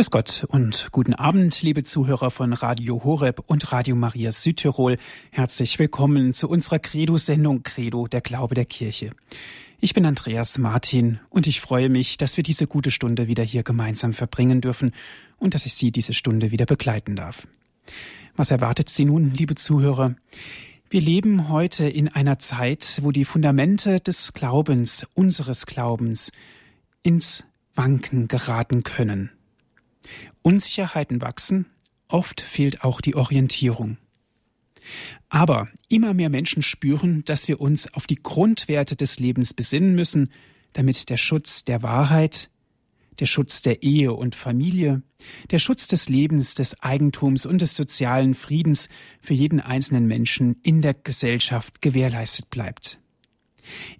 Grüß Gott und guten Abend, liebe Zuhörer von Radio Horeb und Radio Maria Südtirol. Herzlich willkommen zu unserer Credo-Sendung Credo, der Glaube der Kirche. Ich bin Andreas Martin und ich freue mich, dass wir diese gute Stunde wieder hier gemeinsam verbringen dürfen und dass ich Sie diese Stunde wieder begleiten darf. Was erwartet Sie nun, liebe Zuhörer? Wir leben heute in einer Zeit, wo die Fundamente des Glaubens, unseres Glaubens, ins Wanken geraten können. Unsicherheiten wachsen, oft fehlt auch die Orientierung. Aber immer mehr Menschen spüren, dass wir uns auf die Grundwerte des Lebens besinnen müssen, damit der Schutz der Wahrheit, der Schutz der Ehe und Familie, der Schutz des Lebens, des Eigentums und des sozialen Friedens für jeden einzelnen Menschen in der Gesellschaft gewährleistet bleibt.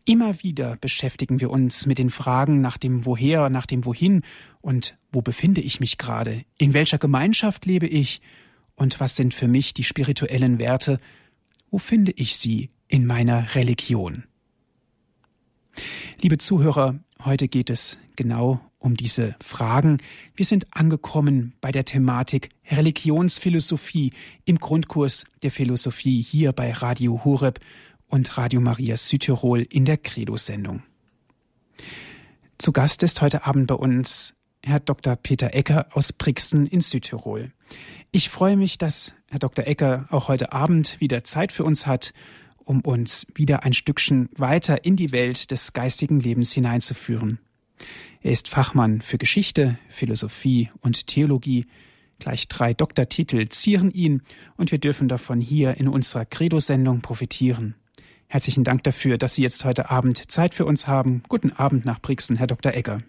Immer wieder beschäftigen wir uns mit den Fragen nach dem Woher, nach dem Wohin und wo befinde ich mich gerade, in welcher Gemeinschaft lebe ich und was sind für mich die spirituellen Werte, wo finde ich sie in meiner Religion. Liebe Zuhörer, heute geht es genau um diese Fragen. Wir sind angekommen bei der Thematik Religionsphilosophie im Grundkurs der Philosophie hier bei Radio Horeb und Radio Maria Südtirol in der Credo-Sendung. Zu Gast ist heute Abend bei uns Herr Dr. Peter Ecker aus Brixen in Südtirol. Ich freue mich, dass Herr Dr. Ecker auch heute Abend wieder Zeit für uns hat, um uns wieder ein Stückchen weiter in die Welt des geistigen Lebens hineinzuführen. Er ist Fachmann für Geschichte, Philosophie und Theologie. Gleich drei Doktortitel zieren ihn und wir dürfen davon hier in unserer Credo-Sendung profitieren. Herzlichen Dank dafür, dass Sie jetzt heute Abend Zeit für uns haben. Guten Abend nach Brixen, Herr Dr. Egger.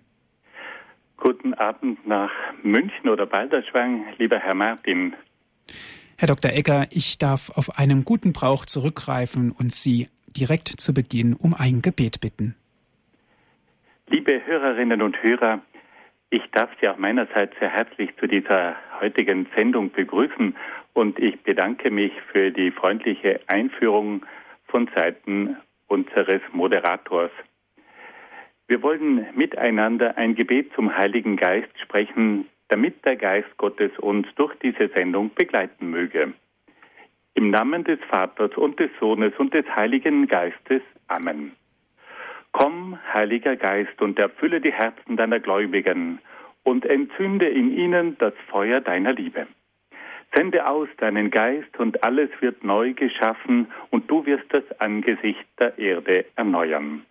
Guten Abend nach München oder Balderschwang, lieber Herr Martin. Herr Dr. Egger, ich darf auf einen guten Brauch zurückgreifen und Sie direkt zu Beginn um ein Gebet bitten. Liebe Hörerinnen und Hörer, ich darf Sie auch meinerseits sehr herzlich zu dieser heutigen Sendung begrüßen und ich bedanke mich für die freundliche Einführung von Seiten unseres Moderators. Wir wollen miteinander ein Gebet zum Heiligen Geist sprechen, damit der Geist Gottes uns durch diese Sendung begleiten möge. Im Namen des Vaters und des Sohnes und des Heiligen Geistes. Amen. Komm, Heiliger Geist, und erfülle die Herzen deiner Gläubigen und entzünde in ihnen das Feuer deiner Liebe. Sende aus deinen Geist und alles wird neu geschaffen und du wirst das Angesicht der Erde erneuern.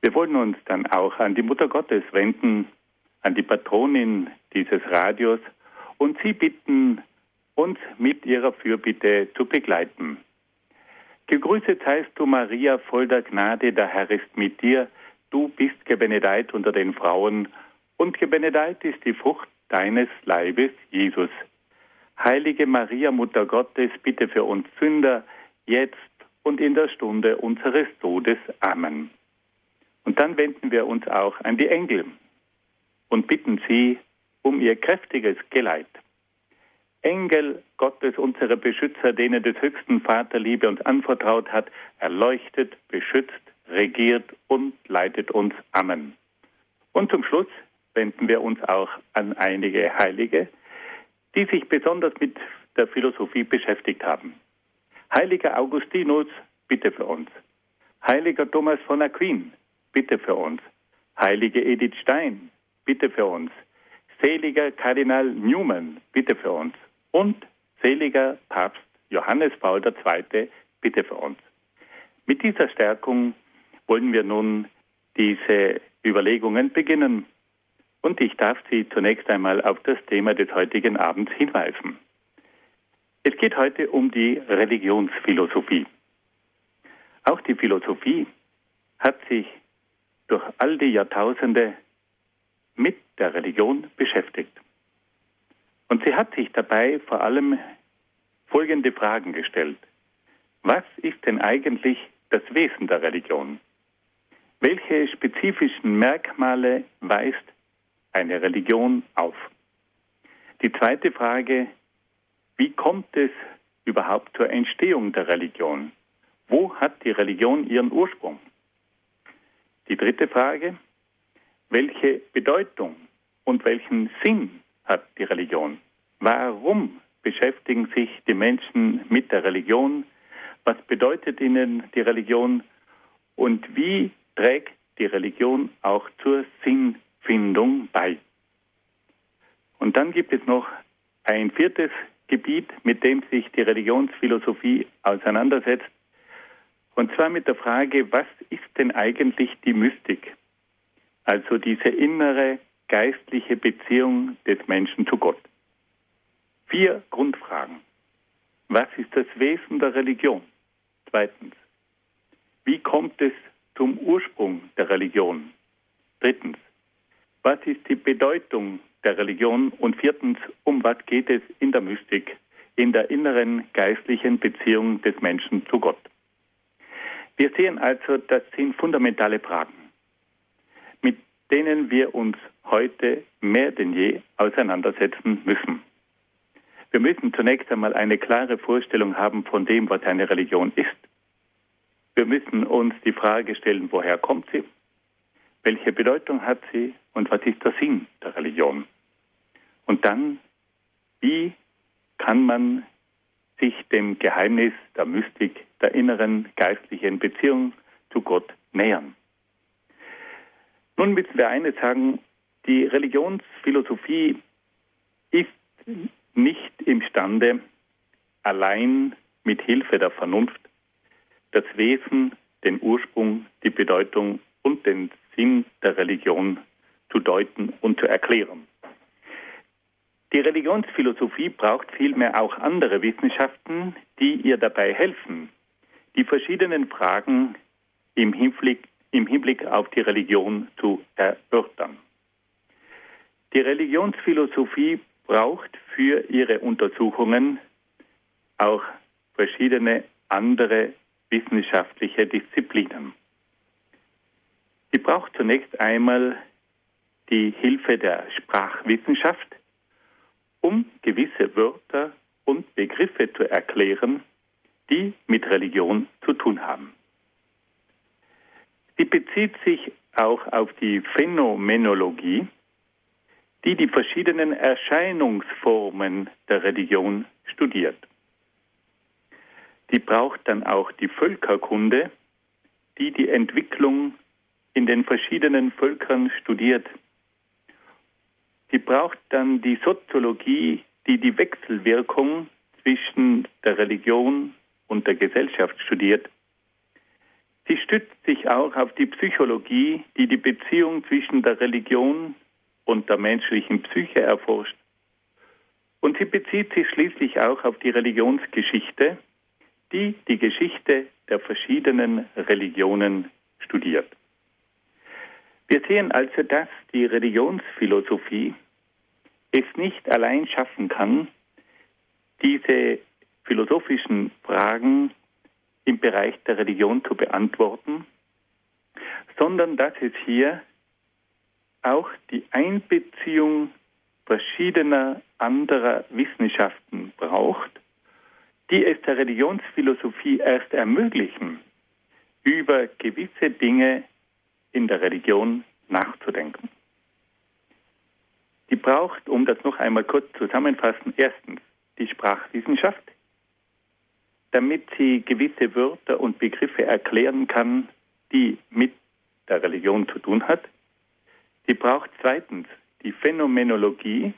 Wir wollen uns dann auch an die Mutter Gottes wenden, an die Patronin dieses Radios und sie bitten, uns mit ihrer Fürbitte zu begleiten. Gegrüßet seist du, Maria, voll der Gnade, der Herr ist mit dir. Du bist gebenedeit unter den Frauen, und gebenedeit ist die Frucht deines Leibes, Jesus. Heilige Maria, Mutter Gottes, bitte für uns Sünder, jetzt und in der Stunde unseres Todes. Amen. Und dann wenden wir uns auch an die Engel und bitten sie um ihr kräftiges Geleit. Engel Gottes, unsere Beschützer, denen des höchsten Vater Liebe uns anvertraut hat, erleuchtet, beschützt, regiert und leitet uns. Amen. Und zum Schluss wenden wir uns auch an einige Heilige, die sich besonders mit der Philosophie beschäftigt haben. Heiliger Augustinus, bitte für uns. Heiliger Thomas von Aquin, bitte für uns. Heilige Edith Stein, bitte für uns. Seliger Kardinal Newman, bitte für uns. Und seliger Papst Johannes Paul II, bitte für uns. Mit dieser Stärkung wollen wir nun diese Überlegungen beginnen. Und ich darf Sie zunächst einmal auf das Thema des heutigen Abends hinweisen. Es geht heute um die Religionsphilosophie. Auch die Philosophie hat sich durch all die Jahrtausende mit der Religion beschäftigt. Und sie hat sich dabei vor allem folgende Fragen gestellt. Was ist denn eigentlich das Wesen der Religion? Welche spezifischen Merkmale weist eine Religion auf? Die zweite Frage, wie kommt es überhaupt zur Entstehung der Religion? Wo hat die Religion ihren Ursprung? Die dritte Frage, welche Bedeutung und welchen Sinn hat die Religion? Warum beschäftigen sich die Menschen mit der Religion? Was bedeutet ihnen die Religion? Und wie trägt die Religion auch zur Sinnfindung bei? Und dann gibt es noch ein viertes Gebiet, mit dem sich die Religionsphilosophie auseinandersetzt. Und zwar mit der Frage, was ist denn eigentlich die Mystik? Also diese innere geistliche Beziehung des Menschen zu Gott. Vier Grundfragen. Was ist das Wesen der Religion? Zweitens. Wie kommt es zum Ursprung der Religion? Drittens. Was ist die Bedeutung der Religion? Und viertens, um was geht es in der Mystik, in der inneren geistlichen Beziehung des Menschen zu Gott? Wir sehen also, das sind fundamentale Fragen, mit denen wir uns heute mehr denn je auseinandersetzen müssen. Wir müssen zunächst einmal eine klare Vorstellung haben von dem, was eine Religion ist. Wir müssen uns die Frage stellen, woher kommt sie? Welche Bedeutung hat sie? Und was ist der Sinn der Religion? Und dann, wie kann man sich dem Geheimnis der Mystik, der inneren geistlichen Beziehung zu Gott nähern? Nun müssen wir eines sagen, die Religionsphilosophie ist nicht imstande, allein mit Hilfe der Vernunft das Wesen, den Ursprung, die Bedeutung und den Sinn der Religion zu deuten und zu erklären. Die Religionsphilosophie braucht vielmehr auch andere Wissenschaften, die ihr dabei helfen, die verschiedenen Fragen im Hinblick, im Hinblick auf die Religion zu erörtern. Die Religionsphilosophie braucht für ihre Untersuchungen auch verschiedene andere wissenschaftliche Disziplinen. Sie braucht zunächst einmal die Hilfe der Sprachwissenschaft, um gewisse Wörter und Begriffe zu erklären, die mit Religion zu tun haben. Sie bezieht sich auch auf die Phänomenologie, die die verschiedenen Erscheinungsformen der Religion studiert. Die braucht dann auch die Völkerkunde, die die Entwicklung in den verschiedenen Völkern studiert. Sie braucht dann die Soziologie, die die Wechselwirkung zwischen der Religion und der Gesellschaft studiert. Sie stützt sich auch auf die Psychologie, die die Beziehung zwischen der Religion und der menschlichen Psyche erforscht. Und sie bezieht sich schließlich auch auf die Religionsgeschichte, die die Geschichte der verschiedenen Religionen studiert. Wir sehen also, dass die Religionsphilosophie es nicht allein schaffen kann, diese philosophischen Fragen im Bereich der Religion zu beantworten, sondern dass es hier auch die Einbeziehung verschiedener anderer Wissenschaften braucht, die es der Religionsphilosophie erst ermöglichen, über gewisse Dinge in der Religion nachzudenken. Die braucht, um das noch einmal kurz zusammenfassen, erstens die Sprachwissenschaft, damit sie gewisse Wörter und Begriffe erklären kann, die mit der Religion zu tun hat. Sie braucht zweitens die Phänomenologie,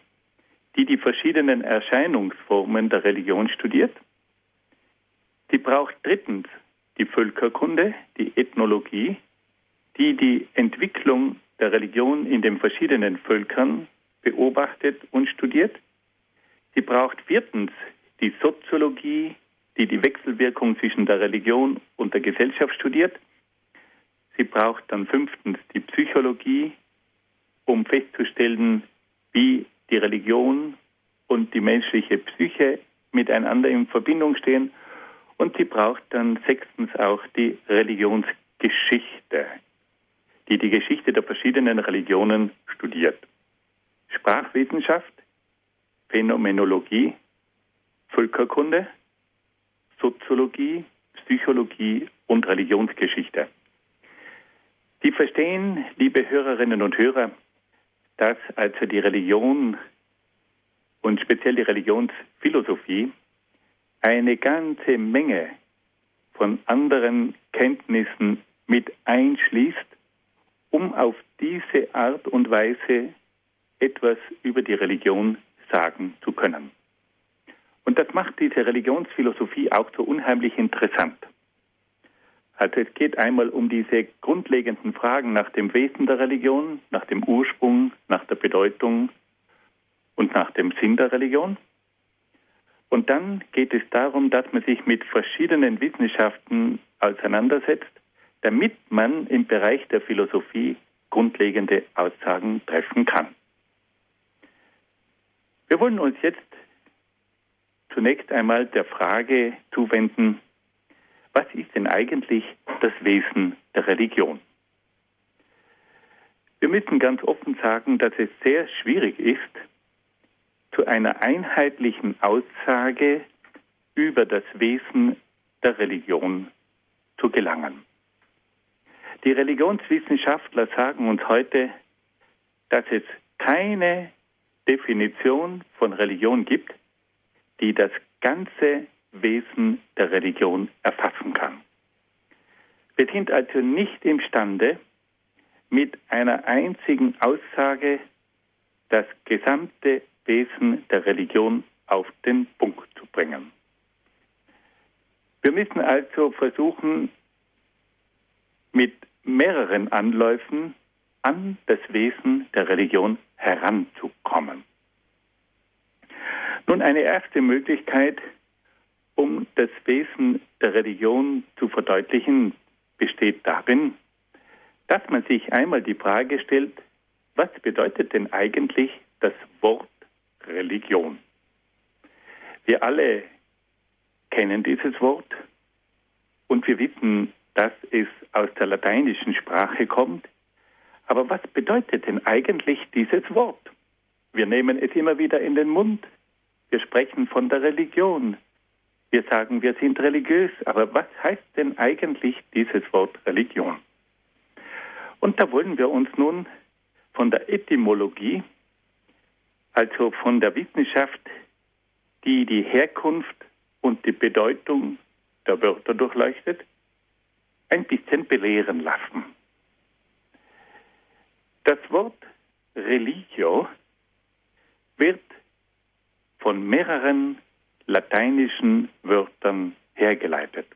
die die verschiedenen Erscheinungsformen der Religion studiert. Sie braucht drittens die Völkerkunde, die Ethnologie, die die Entwicklung der Religion in den verschiedenen Völkern beobachtet und studiert. Sie braucht viertens die Soziologie, die die Wechselwirkung zwischen der Religion und der Gesellschaft studiert. Sie braucht dann fünftens die Psychologie, um festzustellen, wie die Religion und die menschliche Psyche miteinander in Verbindung stehen. Und sie braucht dann sechstens auch die Religionsgeschichte, die die Geschichte der verschiedenen Religionen studiert. Sprachwissenschaft, Phänomenologie, Völkerkunde, Soziologie, Psychologie und Religionsgeschichte. Sie verstehen, liebe Hörerinnen und Hörer, dass also die Religion und speziell die Religionsphilosophie eine ganze Menge von anderen Kenntnissen mit einschließt, um auf diese Art und Weise etwas über die Religion sagen zu können. Und das macht diese Religionsphilosophie auch so unheimlich interessant. Also es geht einmal um diese grundlegenden Fragen nach dem Wesen der Religion, nach dem Ursprung, nach der Bedeutung und nach dem Sinn der Religion. Und dann geht es darum, dass man sich mit verschiedenen Wissenschaften auseinandersetzt, damit man im Bereich der Philosophie grundlegende Aussagen treffen kann. Wir wollen uns jetzt zunächst einmal der Frage zuwenden, was ist denn eigentlich das Wesen der Religion? Wir müssen ganz offen sagen, dass es sehr schwierig ist, zu einer einheitlichen Aussage über das Wesen der Religion zu gelangen. Die Religionswissenschaftler sagen uns heute, dass es keine Definition von Religion gibt, die das ganze Wesen der Religion erfassen kann. Wir sind also nicht imstande, mit einer einzigen Aussage das gesamte Wesen der Religion auf den Punkt zu bringen. Wir müssen also versuchen, mit mehreren Anläufen an das Wesen der Religion heranzukommen. Nun, eine erste Möglichkeit, um das Wesen der Religion zu verdeutlichen, besteht darin, dass man sich einmal die Frage stellt, was bedeutet denn eigentlich das Wort Religion? Wir alle kennen dieses Wort und wir wissen, dass es aus der lateinischen Sprache kommt. Aber was bedeutet denn eigentlich dieses Wort? Wir nehmen es immer wieder in den Mund. Wir sprechen von der Religion. Wir sagen, wir sind religiös. Aber was heißt denn eigentlich dieses Wort Religion? Und da wollen wir uns nun von der Etymologie, also von der Wissenschaft, die die Herkunft und die Bedeutung der Wörter durchleuchtet, ein bisschen belehren lassen. Das Wort Religio wird von mehreren lateinischen Wörtern hergeleitet.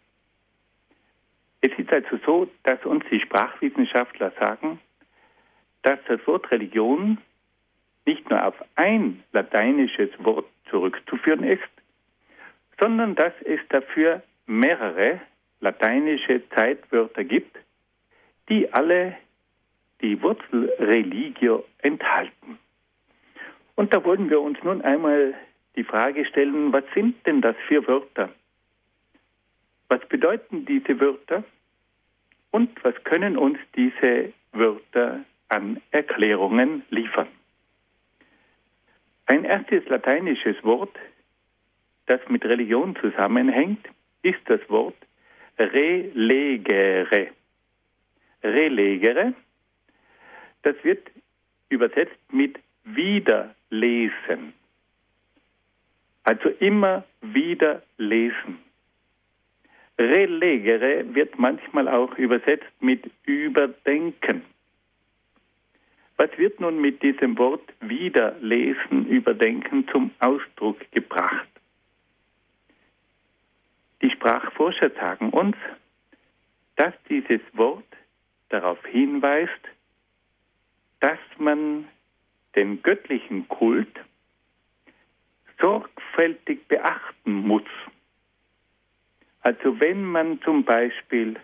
Es ist also so, dass uns die Sprachwissenschaftler sagen, dass das Wort Religion nicht nur auf ein lateinisches Wort zurückzuführen ist, sondern dass es dafür mehrere lateinische Zeitwörter gibt, die alle die Wurzel Religio enthalten. Und da wollen wir uns nun einmal die Frage stellen, was sind denn das für Wörter? Was bedeuten diese Wörter? Und was können uns diese Wörter an Erklärungen liefern? Ein erstes lateinisches Wort, das mit Religion zusammenhängt, ist das Wort relegere. Relegere, das wird übersetzt mit wiederlesen. Also immer wieder lesen. Relegere wird manchmal auch übersetzt mit überdenken. Was wird nun mit diesem Wort wiederlesen, überdenken zum Ausdruck gebracht? Die Sprachforscher sagen uns, dass dieses Wort darauf hinweist, dass man den göttlichen Kult sorgfältig beachten muss. Also wenn man zum Beispiel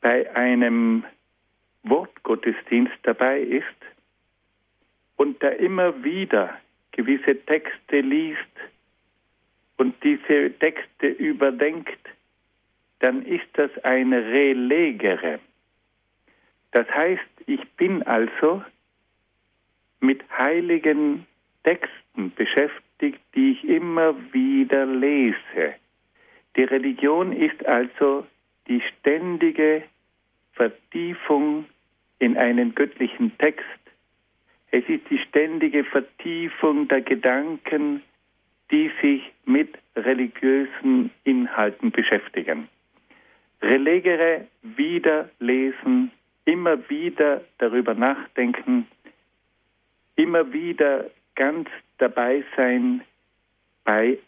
bei einem Wortgottesdienst dabei ist und da immer wieder gewisse Texte liest und diese Texte überdenkt, dann ist das eine Relegere. Das heißt, ich bin also mit heiligen Texten beschäftigt, die ich immer wieder lese. Die Religion ist also die ständige Vertiefung in einen göttlichen Text. Es ist die ständige Vertiefung der Gedanken, die sich mit religiösen Inhalten beschäftigen. Relegere wieder lesen, immer wieder darüber nachdenken, immer wieder ganz dabei sein bei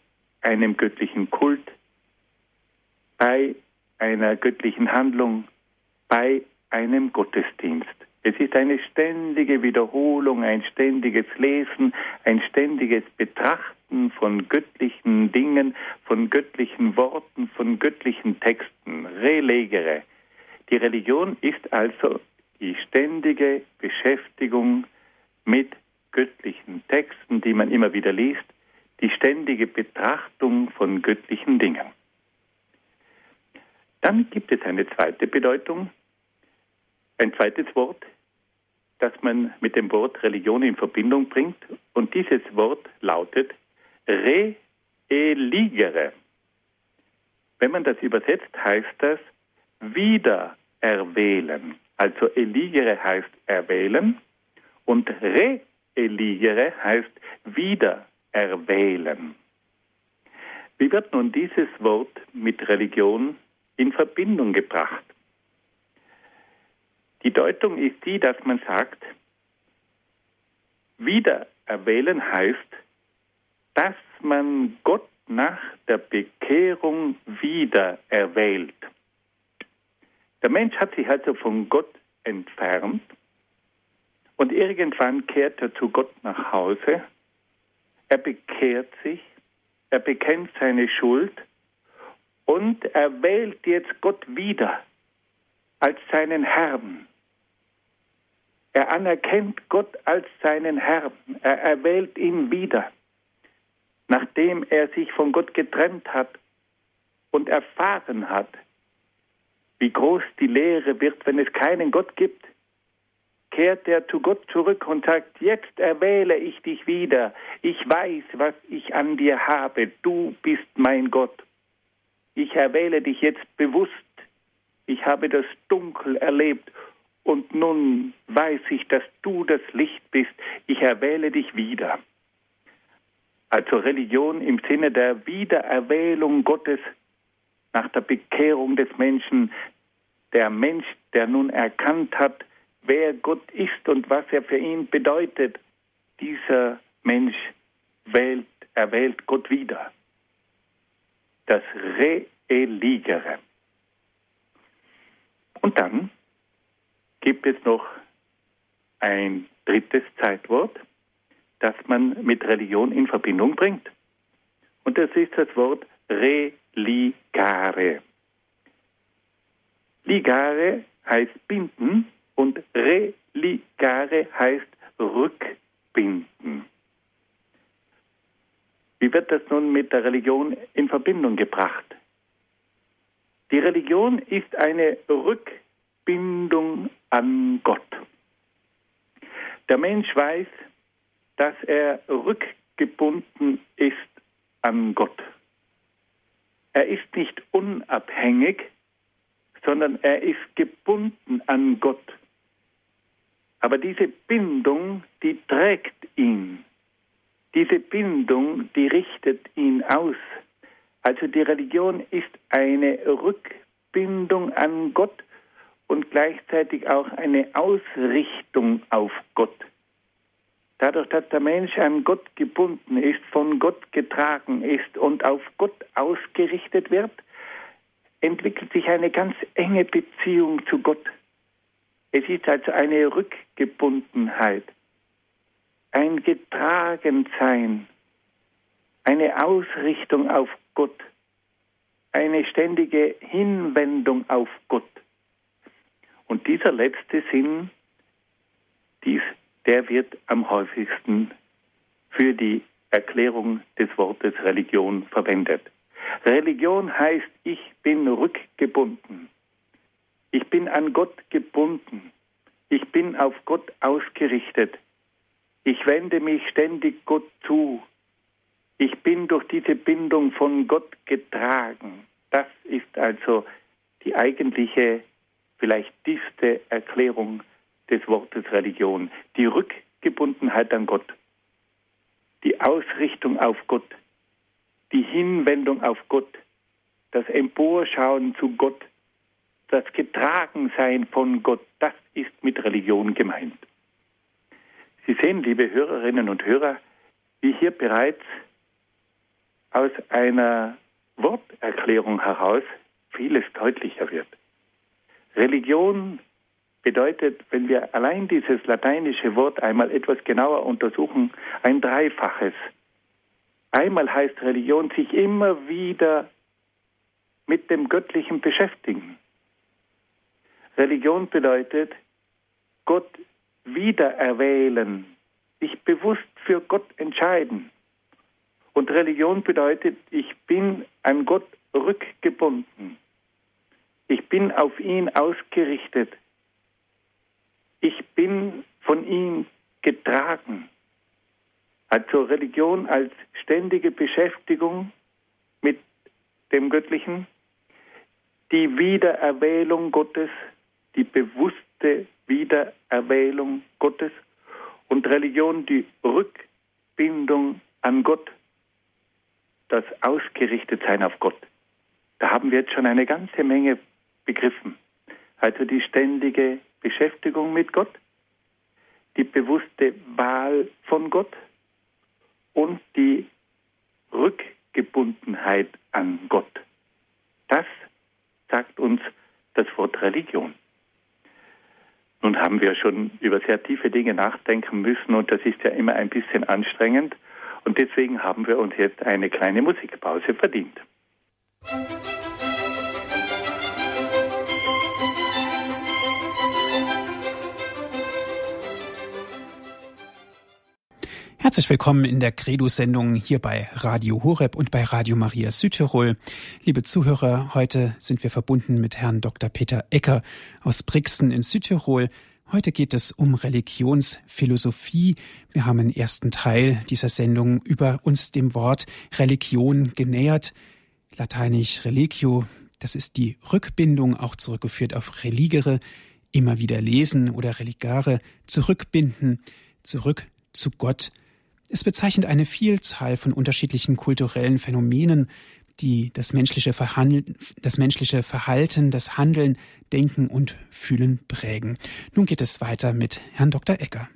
einem göttlichen Kult, bei einer göttlichen Handlung, bei einem Gottesdienst. Es ist eine ständige Wiederholung, ein ständiges Lesen, ein ständiges Betrachten von göttlichen Dingen, von göttlichen Worten, von göttlichen Texten. Relegere. Die Religion ist also die ständige Beschäftigung mit göttlichen Texten, die man immer wieder liest, die ständige Betrachtung von göttlichen Dingen. Dann gibt es eine zweite Bedeutung, ein zweites Wort, das man mit dem Wort Religion in Verbindung bringt. Und dieses Wort lautet re-eligere. Wenn man das übersetzt, heißt das wieder erwählen. Also eligere heißt erwählen und re-eligere heißt wieder erwählen. Wie wird nun dieses Wort mit Religion in Verbindung gebracht? Die Deutung ist die, dass man sagt, wieder erwählen heißt, dass man Gott nach der Bekehrung wieder erwählt. Der Mensch hat sich also von Gott entfernt und irgendwann kehrt er zu Gott nach Hause. Er bekehrt sich, er bekennt seine Schuld und er wählt jetzt Gott wieder als seinen Herrn. Er anerkennt Gott als seinen Herrn. Er erwählt ihn wieder, nachdem er sich von Gott getrennt hat und erfahren hat, wie groß die Lehre wird, wenn es keinen Gott gibt. Kehrt er zu Gott zurück und sagt, jetzt erwähle ich dich wieder. Ich weiß, was ich an dir habe. Du bist mein Gott. Ich erwähle dich jetzt bewusst. Ich habe das Dunkel erlebt und nun weiß ich, dass du das Licht bist. Ich erwähle dich wieder. Also Religion im Sinne der Wiedererwählung Gottes nach der Bekehrung des Menschen. Der Mensch, der nun erkannt hat, wer Gott ist und was er für ihn bedeutet, dieser Mensch wählt, erwählt Gott wieder das Reeligere. Und dann gibt es noch ein drittes Zeitwort, das man mit Religion in Verbindung bringt. Und das ist das Wort religare. Ligare heißt binden und religare heißt rückbinden. Wie wird das nun mit der Religion in Verbindung gebracht? Die Religion ist eine Rückbindung an Gott. Der Mensch weiß, dass er rückgebunden ist an Gott. Er ist nicht unabhängig, sondern er ist gebunden an Gott. Aber diese Bindung, die trägt ihn. Diese Bindung, die richtet ihn aus. Also die Religion ist eine Rückbindung an Gott und gleichzeitig auch eine Ausrichtung auf Gott. Dadurch, dass der Mensch an Gott gebunden ist, von Gott getragen ist und auf Gott ausgerichtet wird, entwickelt sich eine ganz enge Beziehung zu Gott. Es ist also eine Rückgebundenheit ein Getragensein, eine Ausrichtung auf Gott, eine ständige Hinwendung auf Gott. Und dieser letzte Sinn, dies, der wird am häufigsten für die Erklärung des Wortes Religion verwendet. Religion heißt, ich bin rückgebunden. Ich bin an Gott gebunden. Ich bin auf Gott ausgerichtet. Ich wende mich ständig Gott zu. Ich bin durch diese Bindung von Gott getragen. Das ist also die eigentliche, vielleicht tiefste Erklärung des Wortes Religion. Die Rückgebundenheit an Gott, die Ausrichtung auf Gott, die Hinwendung auf Gott, das Emporschauen zu Gott, das Getragensein von Gott, das ist mit Religion gemeint. Sie sehen, liebe Hörerinnen und Hörer, wie hier bereits aus einer Worterklärung heraus vieles deutlicher wird. Religion bedeutet, wenn wir allein dieses lateinische Wort einmal etwas genauer untersuchen, ein Dreifaches. Einmal heißt Religion sich immer wieder mit dem Göttlichen beschäftigen. Religion bedeutet Gott wiedererwählen, sich bewusst für Gott entscheiden. Und Religion bedeutet, ich bin an Gott rückgebunden. Ich bin auf ihn ausgerichtet. Ich bin von ihm getragen. Also Religion als ständige Beschäftigung mit dem Göttlichen, die Wiedererwählung Gottes, die bewusste Wiedererwählung Gottes und Religion die Rückbindung an Gott, das Ausgerichtetsein auf Gott. Da haben wir jetzt schon eine ganze Menge begriffen. Also die ständige Beschäftigung mit Gott, die bewusste Wahl von Gott und die Rückgebundenheit an Gott. Das sagt uns das Wort Religion. Nun haben wir schon über sehr tiefe Dinge nachdenken müssen und das ist ja immer ein bisschen anstrengend und deswegen haben wir uns jetzt eine kleine Musikpause verdient. Herzlich willkommen in der Credo-Sendung hier bei Radio Horeb und bei Radio Maria Südtirol. Liebe Zuhörer, heute sind wir verbunden mit Herrn Dr. Peter Ecker aus Brixen in Südtirol. Heute geht es um Religionsphilosophie. Wir haben im ersten Teil dieser Sendung über uns dem Wort Religion genähert. Lateinisch religio, das ist die Rückbindung, auch zurückgeführt auf religere, immer wieder lesen oder religare, zurückbinden, zurück zu Gott. Es bezeichnet eine Vielzahl von unterschiedlichen kulturellen Phänomenen, die das menschliche, das menschliche Verhalten, das Handeln, Denken und Fühlen prägen. Nun geht es weiter mit Herrn Dr. Ecker.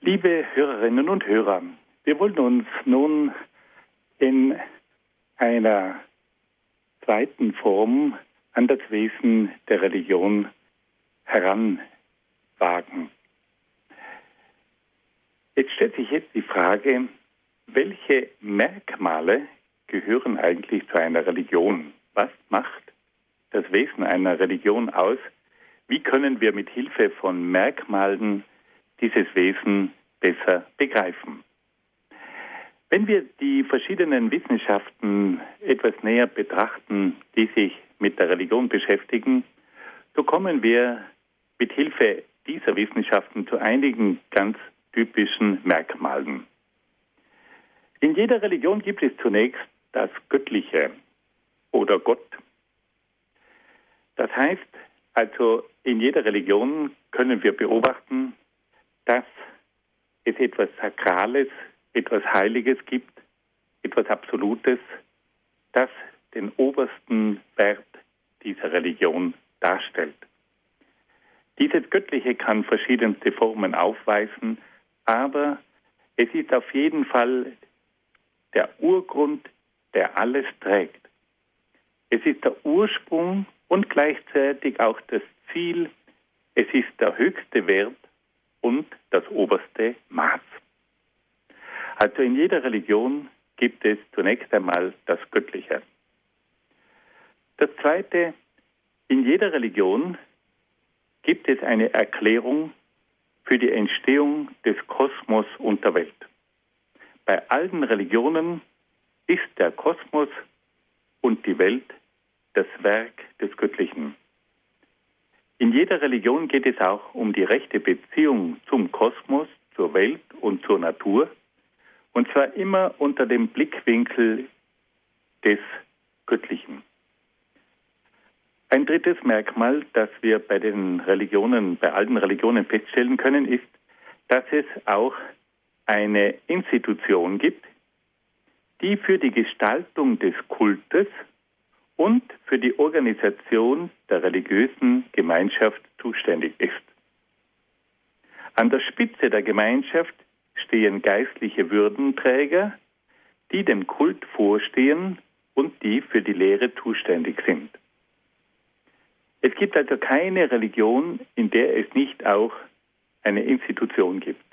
Liebe Hörerinnen und Hörer, wir wollen uns nun in einer zweiten Form an das Wesen der Religion heranwagen. Jetzt stellt sich jetzt die Frage, welche Merkmale gehören eigentlich zu einer Religion? Was macht das Wesen einer Religion aus? Wie können wir mit Hilfe von Merkmalen dieses Wesen besser begreifen? Wenn wir die verschiedenen Wissenschaften etwas näher betrachten, die sich mit der Religion beschäftigen, so kommen wir mit Hilfe dieser Wissenschaften zu einigen ganz typischen Merkmalen. In jeder Religion gibt es zunächst das Göttliche oder Gott. Das heißt, also in jeder Religion können wir beobachten, dass es etwas Sakrales, etwas Heiliges gibt, etwas Absolutes, das den obersten Wert dieser Religion darstellt. Dieses Göttliche kann verschiedenste Formen aufweisen, aber es ist auf jeden Fall der Urgrund, der alles trägt. Es ist der Ursprung und gleichzeitig auch das Ziel. Es ist der höchste Wert und das oberste Maß. Also in jeder Religion gibt es zunächst einmal das Göttliche. Das Zweite, in jeder Religion gibt es eine Erklärung für die Entstehung des Kosmos und der Welt. Bei allen Religionen ist der Kosmos und die Welt das Werk des Göttlichen. In jeder Religion geht es auch um die rechte Beziehung zum Kosmos, zur Welt und zur Natur, und zwar immer unter dem Blickwinkel des Göttlichen. Ein drittes Merkmal, das wir bei den Religionen, bei allen Religionen feststellen können, ist, dass es auch eine Institution gibt, die für die Gestaltung des Kultes und für die Organisation der religiösen Gemeinschaft zuständig ist. An der Spitze der Gemeinschaft stehen geistliche Würdenträger, die dem Kult vorstehen und die für die Lehre zuständig sind. Es gibt also keine Religion, in der es nicht auch eine Institution gibt.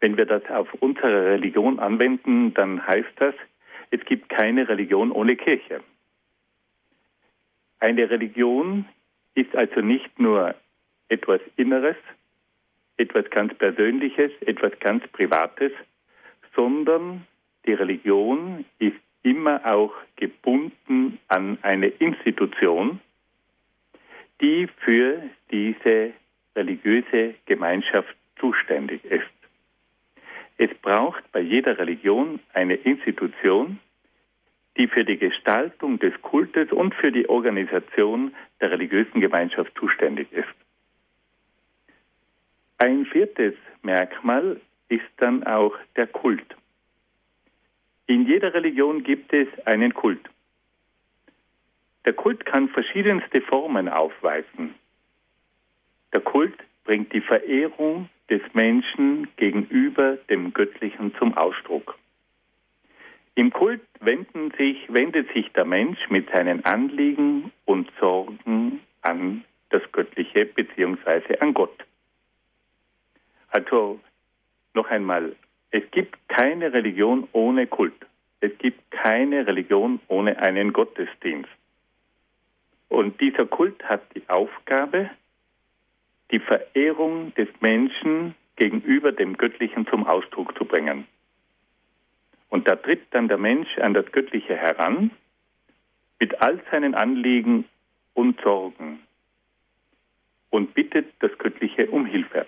Wenn wir das auf unsere Religion anwenden, dann heißt das, es gibt keine Religion ohne Kirche. Eine Religion ist also nicht nur etwas Inneres, etwas ganz Persönliches, etwas ganz Privates, sondern die Religion ist immer auch gebunden an eine Institution, die für diese religiöse Gemeinschaft zuständig ist. Es braucht bei jeder Religion eine Institution, die für die Gestaltung des Kultes und für die Organisation der religiösen Gemeinschaft zuständig ist. Ein viertes Merkmal ist dann auch der Kult. In jeder Religion gibt es einen Kult. Der Kult kann verschiedenste Formen aufweisen. Der Kult bringt die Verehrung des Menschen gegenüber dem Göttlichen zum Ausdruck. Im Kult sich, wendet sich der Mensch mit seinen Anliegen und Sorgen an das Göttliche bzw. an Gott. Also noch einmal, es gibt keine Religion ohne Kult. Es gibt keine Religion ohne einen Gottesdienst. Und dieser Kult hat die Aufgabe, die Verehrung des Menschen gegenüber dem Göttlichen zum Ausdruck zu bringen. Und da tritt dann der Mensch an das Göttliche heran mit all seinen Anliegen und Sorgen und bittet das Göttliche um Hilfe.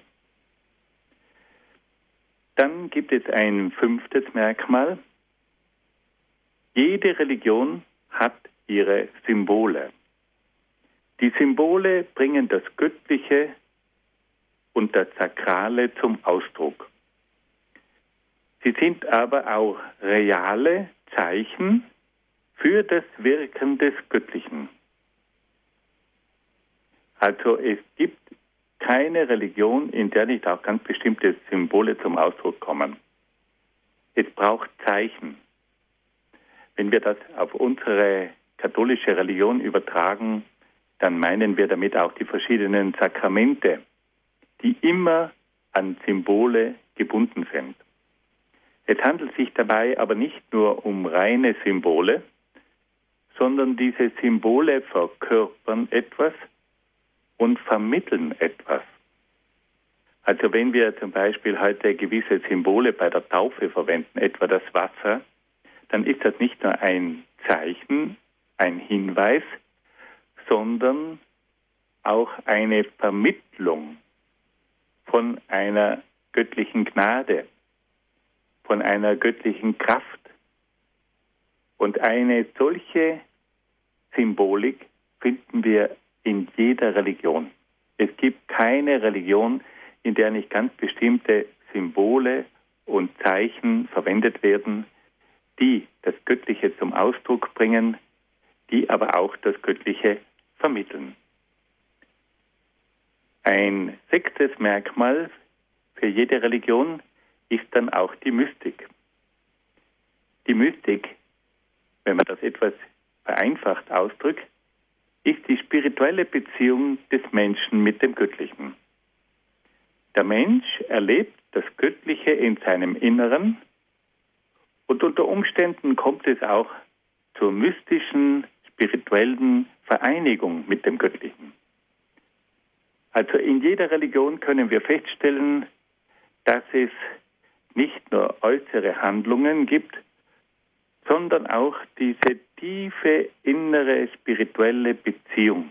Dann gibt es ein fünftes Merkmal. Jede Religion hat ihre Symbole. Die Symbole bringen das Göttliche und das Sakrale zum Ausdruck. Sie sind aber auch reale Zeichen für das Wirken des Göttlichen. Also es gibt keine Religion, in der nicht auch ganz bestimmte Symbole zum Ausdruck kommen. Es braucht Zeichen. Wenn wir das auf unsere katholische Religion übertragen, dann meinen wir damit auch die verschiedenen Sakramente, die immer an Symbole gebunden sind. Es handelt sich dabei aber nicht nur um reine Symbole, sondern diese Symbole verkörpern etwas und vermitteln etwas. Also wenn wir zum Beispiel heute gewisse Symbole bei der Taufe verwenden, etwa das Wasser, dann ist das nicht nur ein Zeichen, ein Hinweis, sondern auch eine Vermittlung von einer göttlichen Gnade, von einer göttlichen Kraft. Und eine solche Symbolik finden wir in jeder Religion. Es gibt keine Religion, in der nicht ganz bestimmte Symbole und Zeichen verwendet werden, die das Göttliche zum Ausdruck bringen, die aber auch das Göttliche vermitteln. Ein sechstes Merkmal für jede Religion ist dann auch die Mystik. Die Mystik, wenn man das etwas vereinfacht ausdrückt, ist die spirituelle Beziehung des Menschen mit dem Göttlichen. Der Mensch erlebt das Göttliche in seinem Inneren und unter Umständen kommt es auch zur mystischen, spirituellen Vereinigung mit dem Göttlichen. Also in jeder Religion können wir feststellen, dass es nicht nur äußere Handlungen gibt, sondern auch diese tiefe innere spirituelle Beziehung,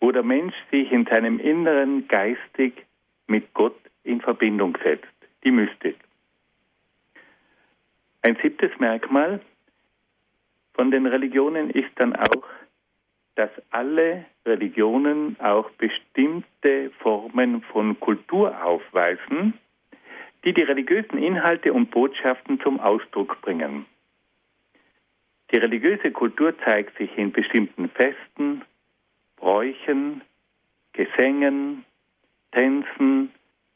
wo der Mensch sich in seinem Inneren geistig mit Gott in Verbindung setzt, die Mystik. Ein siebtes Merkmal von den Religionen ist dann auch dass alle Religionen auch bestimmte Formen von Kultur aufweisen, die die religiösen Inhalte und Botschaften zum Ausdruck bringen. Die religiöse Kultur zeigt sich in bestimmten Festen, Bräuchen, Gesängen, Tänzen,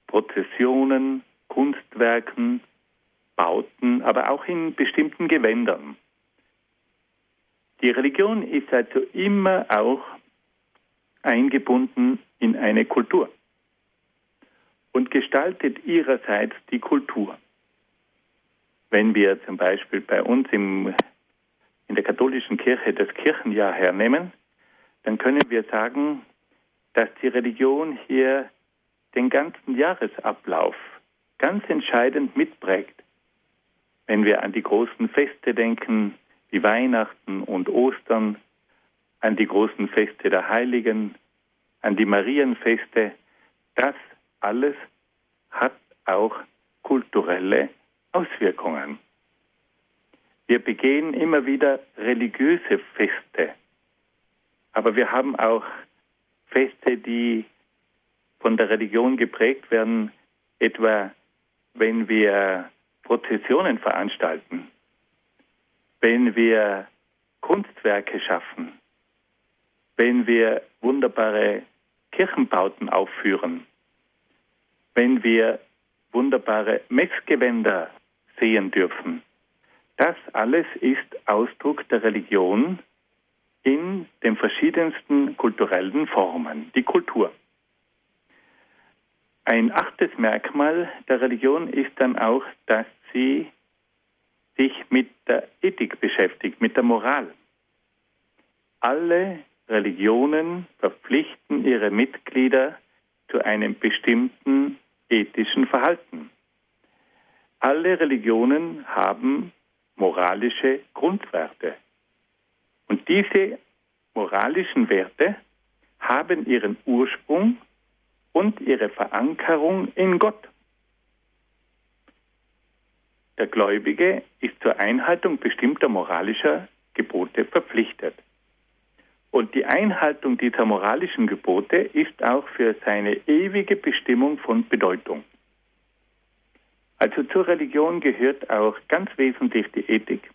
Prozessionen, Kunstwerken, Bauten, aber auch in bestimmten Gewändern. Die Religion ist also immer auch eingebunden in eine Kultur und gestaltet ihrerseits die Kultur. Wenn wir zum Beispiel bei uns im, in der katholischen Kirche das Kirchenjahr hernehmen, dann können wir sagen, dass die Religion hier den ganzen Jahresablauf ganz entscheidend mitprägt. Wenn wir an die großen Feste denken, wie Weihnachten und Ostern, an die großen Feste der Heiligen, an die Marienfeste, das alles hat auch kulturelle Auswirkungen. Wir begehen immer wieder religiöse Feste, aber wir haben auch Feste, die von der Religion geprägt werden, etwa wenn wir Prozessionen veranstalten, wenn wir Kunstwerke schaffen, wenn wir wunderbare Kirchenbauten aufführen, wenn wir wunderbare Messgewänder sehen dürfen. Das alles ist Ausdruck der Religion in den verschiedensten kulturellen Formen, die Kultur. Ein achtes Merkmal der Religion ist dann auch, dass sie sich mit der Ethik beschäftigt, mit der Moral. Alle Religionen verpflichten ihre Mitglieder zu einem bestimmten ethischen Verhalten. Alle Religionen haben moralische Grundwerte. Und diese moralischen Werte haben ihren Ursprung und ihre Verankerung in Gott. Der Gläubige ist zur Einhaltung bestimmter moralischer Gebote verpflichtet. Und die Einhaltung dieser moralischen Gebote ist auch für seine ewige Bestimmung von Bedeutung. Also zur Religion gehört auch ganz wesentlich die Ethik,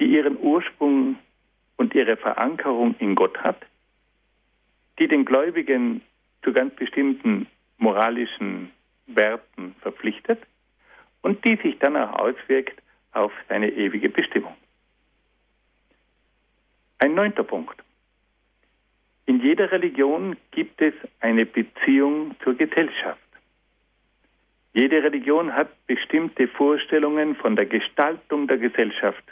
die ihren Ursprung und ihre Verankerung in Gott hat, die den Gläubigen zu ganz bestimmten moralischen Werten verpflichtet und die sich dann auch auswirkt auf seine ewige Bestimmung. Ein neunter Punkt. In jeder Religion gibt es eine Beziehung zur Gesellschaft. Jede Religion hat bestimmte Vorstellungen von der Gestaltung der Gesellschaft.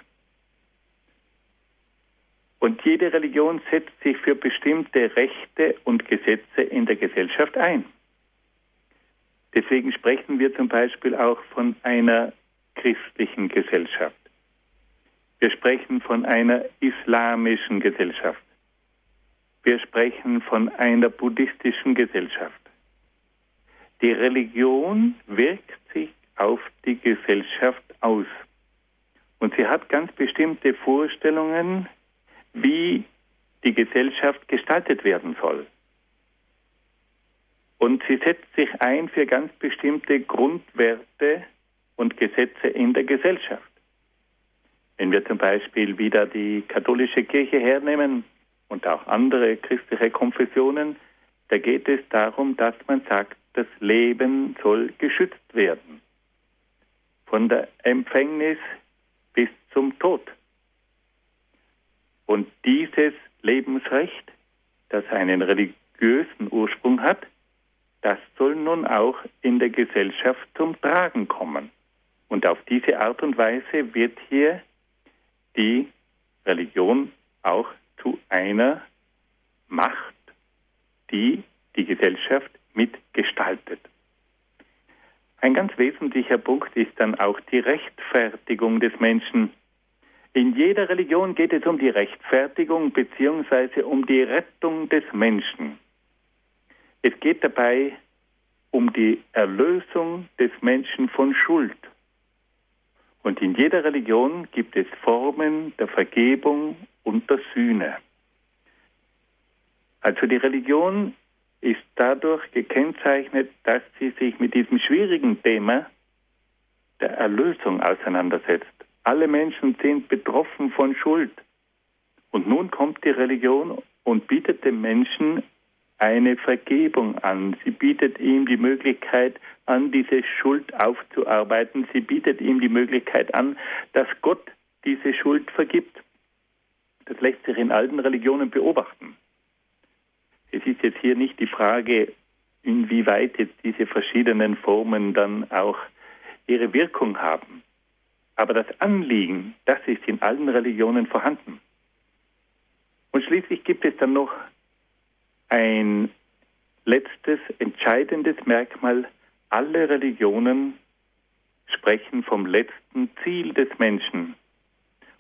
Und jede Religion setzt sich für bestimmte Rechte und Gesetze in der Gesellschaft ein. Deswegen sprechen wir zum Beispiel auch von einer christlichen Gesellschaft. Wir sprechen von einer islamischen Gesellschaft. Wir sprechen von einer buddhistischen Gesellschaft. Die Religion wirkt sich auf die Gesellschaft aus. Und sie hat ganz bestimmte Vorstellungen, wie die Gesellschaft gestaltet werden soll. Und sie setzt sich ein für ganz bestimmte Grundwerte und Gesetze in der Gesellschaft. Wenn wir zum Beispiel wieder die katholische Kirche hernehmen und auch andere christliche Konfessionen, da geht es darum, dass man sagt, das Leben soll geschützt werden. Von der Empfängnis bis zum Tod. Und dieses Lebensrecht, das einen religiösen Ursprung hat, das soll nun auch in der Gesellschaft zum Tragen kommen. Und auf diese Art und Weise wird hier die Religion auch zu einer Macht, die die Gesellschaft mitgestaltet. Ein ganz wesentlicher Punkt ist dann auch die Rechtfertigung des Menschen. In jeder Religion geht es um die Rechtfertigung bzw. um die Rettung des Menschen. Es geht dabei um die Erlösung des Menschen von Schuld. Und in jeder Religion gibt es Formen der Vergebung und der Sühne. Also die Religion ist dadurch gekennzeichnet, dass sie sich mit diesem schwierigen Thema der Erlösung auseinandersetzt. Alle Menschen sind betroffen von Schuld. Und nun kommt die Religion und bietet dem Menschen eine Vergebung an. Sie bietet ihm die Möglichkeit an, diese Schuld aufzuarbeiten. Sie bietet ihm die Möglichkeit an, dass Gott diese Schuld vergibt. Das lässt sich in alten Religionen beobachten. Es ist jetzt hier nicht die Frage, inwieweit jetzt diese verschiedenen Formen dann auch ihre Wirkung haben. Aber das Anliegen, das ist in allen Religionen vorhanden. Und schließlich gibt es dann noch ein letztes entscheidendes Merkmal. Alle Religionen sprechen vom letzten Ziel des Menschen.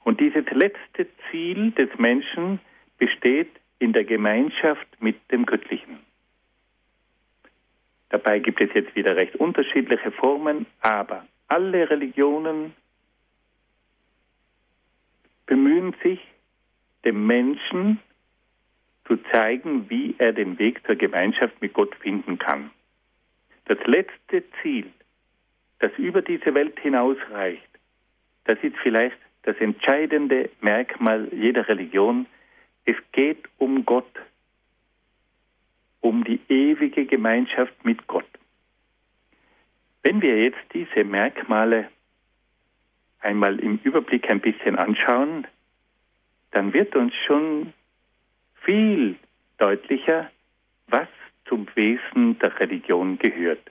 Und dieses letzte Ziel des Menschen besteht in der Gemeinschaft mit dem Göttlichen. Dabei gibt es jetzt wieder recht unterschiedliche Formen, aber alle Religionen bemühen sich, dem Menschen zu zeigen, wie er den Weg zur Gemeinschaft mit Gott finden kann. Das letzte Ziel, das über diese Welt hinausreicht, das ist vielleicht das entscheidende Merkmal jeder Religion. Es geht um Gott, um die ewige Gemeinschaft mit Gott. Wenn wir jetzt diese Merkmale einmal im Überblick ein bisschen anschauen, dann wird uns schon viel deutlicher, was zum Wesen der Religion gehört.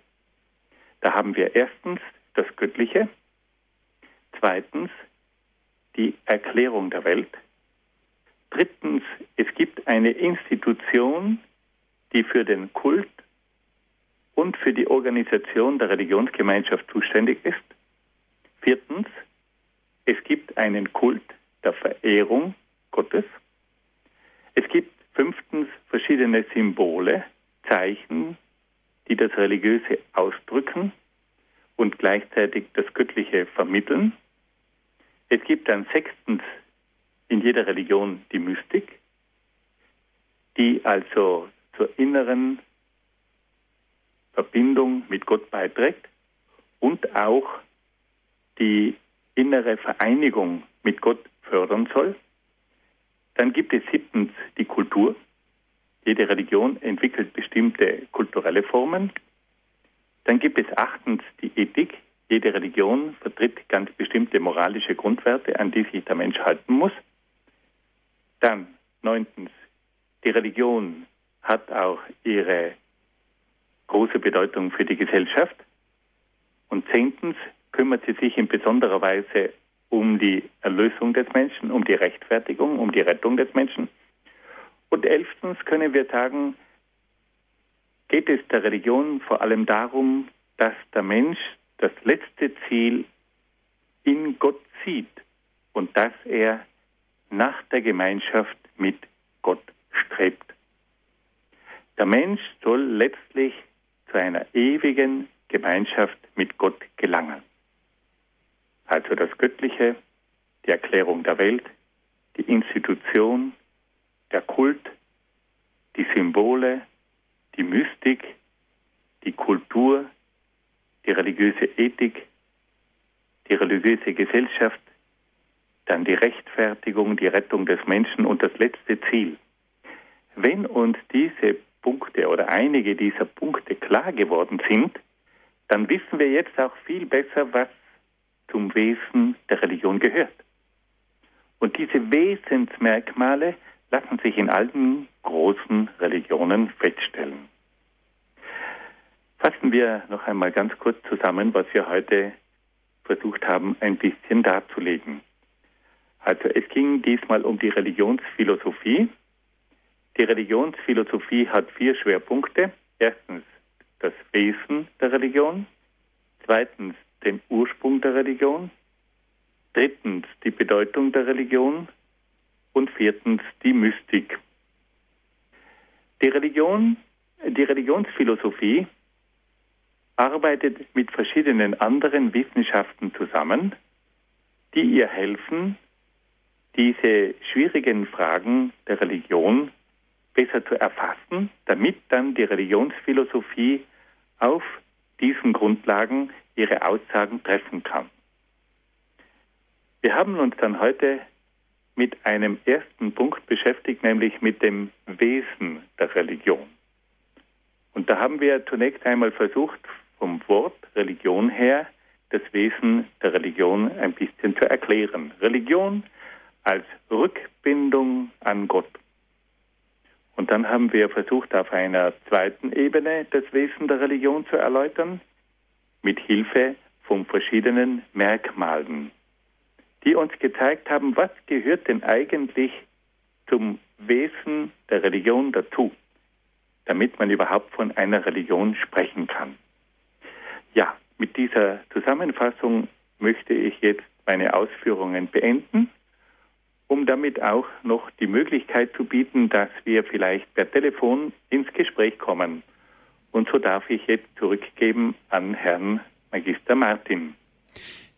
Da haben wir erstens das Göttliche, zweitens die Erklärung der Welt, drittens es gibt eine Institution, die für den Kult und für die Organisation der Religionsgemeinschaft zuständig ist. Viertens, es gibt einen Kult der Verehrung Gottes. Es gibt fünftens verschiedene Symbole, Zeichen, die das Religiöse ausdrücken und gleichzeitig das Göttliche vermitteln. Es gibt dann sechstens in jeder Religion die Mystik, die also zur inneren Verbindung mit Gott beiträgt und auch die innere Vereinigung mit Gott fördern soll. Dann gibt es siebtens die Kultur. Jede Religion entwickelt bestimmte kulturelle Formen. Dann gibt es achtens die Ethik. Jede Religion vertritt ganz bestimmte moralische Grundwerte, an die sich der Mensch halten muss. Dann neuntens, die Religion hat auch ihre große Bedeutung für die Gesellschaft. Und zehntens kümmert sie sich in besonderer Weise um die Erlösung des Menschen, um die Rechtfertigung, um die Rettung des Menschen. Und elftens können wir sagen, geht es der Religion vor allem darum, dass der Mensch das letzte Ziel in Gott sieht und dass er nach der Gemeinschaft mit Gott strebt. Der Mensch soll letztlich zu einer ewigen Gemeinschaft mit Gott gelangen also das Göttliche, die Erklärung der Welt, die Institution, der Kult, die Symbole, die Mystik, die Kultur, die religiöse Ethik, die religiöse Gesellschaft, dann die Rechtfertigung, die Rettung des Menschen und das letzte Ziel. Wenn uns diese Punkte oder einige dieser Punkte klar geworden sind, dann wissen wir jetzt auch viel besser, was zum Wesen der Religion gehört. Und diese Wesensmerkmale lassen sich in allen großen Religionen feststellen. Fassen wir noch einmal ganz kurz zusammen, was wir heute versucht haben, ein bisschen darzulegen. Also es ging diesmal um die Religionsphilosophie. Die Religionsphilosophie hat vier Schwerpunkte. Erstens das Wesen der Religion, zweitens den Ursprung der Religion, drittens die Bedeutung der Religion und viertens die Mystik. Die Religion, die Religionsphilosophie arbeitet mit verschiedenen anderen Wissenschaften zusammen, die ihr helfen, diese schwierigen Fragen der Religion besser zu erfassen, damit dann die Religionsphilosophie auf diesen Grundlagen ihre Aussagen treffen kann. Wir haben uns dann heute mit einem ersten Punkt beschäftigt, nämlich mit dem Wesen der Religion. Und da haben wir zunächst einmal versucht, vom Wort Religion her das Wesen der Religion ein bisschen zu erklären. Religion als Rückbindung an Gott. Und dann haben wir versucht, auf einer zweiten Ebene das Wesen der Religion zu erläutern, mit Hilfe von verschiedenen Merkmalen, die uns gezeigt haben, was gehört denn eigentlich zum Wesen der Religion dazu, damit man überhaupt von einer Religion sprechen kann. Ja, mit dieser Zusammenfassung möchte ich jetzt meine Ausführungen beenden um damit auch noch die Möglichkeit zu bieten, dass wir vielleicht per Telefon ins Gespräch kommen. Und so darf ich jetzt zurückgeben an Herrn Magister Martin.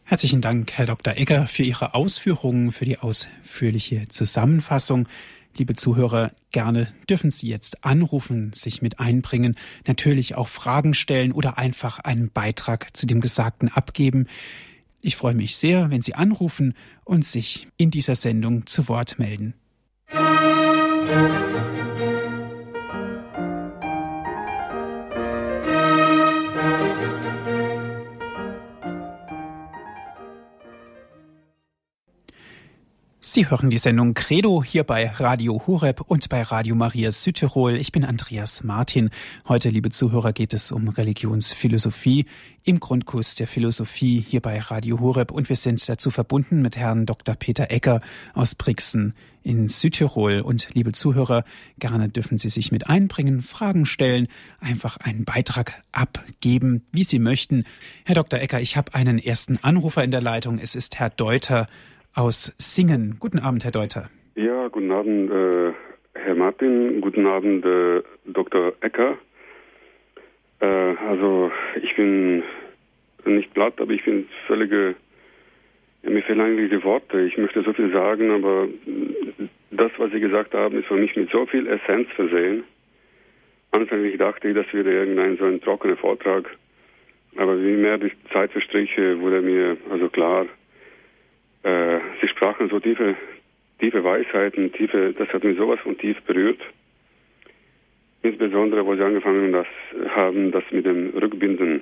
Herzlichen Dank, Herr Dr. Egger, für Ihre Ausführungen, für die ausführliche Zusammenfassung. Liebe Zuhörer, gerne dürfen Sie jetzt anrufen, sich mit einbringen, natürlich auch Fragen stellen oder einfach einen Beitrag zu dem Gesagten abgeben. Ich freue mich sehr, wenn Sie anrufen und sich in dieser Sendung zu Wort melden. Musik Sie hören die Sendung Credo hier bei Radio Horeb und bei Radio Maria Südtirol. Ich bin Andreas Martin. Heute, liebe Zuhörer, geht es um Religionsphilosophie im Grundkurs der Philosophie hier bei Radio Horeb und wir sind dazu verbunden mit Herrn Dr. Peter Ecker aus Brixen in Südtirol. Und liebe Zuhörer, gerne dürfen Sie sich mit einbringen, Fragen stellen, einfach einen Beitrag abgeben, wie Sie möchten. Herr Dr. Ecker, ich habe einen ersten Anrufer in der Leitung. Es ist Herr Deuter aus Singen. Guten Abend, Herr Deuter. Ja, guten Abend, äh, Herr Martin. Guten Abend, äh, Dr. Ecker. Äh, also, ich bin nicht platt, aber ich bin völlige. Ja, mir fehlen eigentlich die Worte. Ich möchte so viel sagen, aber das, was Sie gesagt haben, ist für mich mit so viel Essenz versehen. Anfänglich dachte ich, das wäre irgendein so ein trockener Vortrag. Aber wie mehr die Zeit verstriche, wurde mir also klar, äh, sie sprachen so tiefe, tiefe Weisheiten, tiefe, das hat mich sowas von tief berührt. Insbesondere, wo sie angefangen das, haben, das mit dem Rückbinden.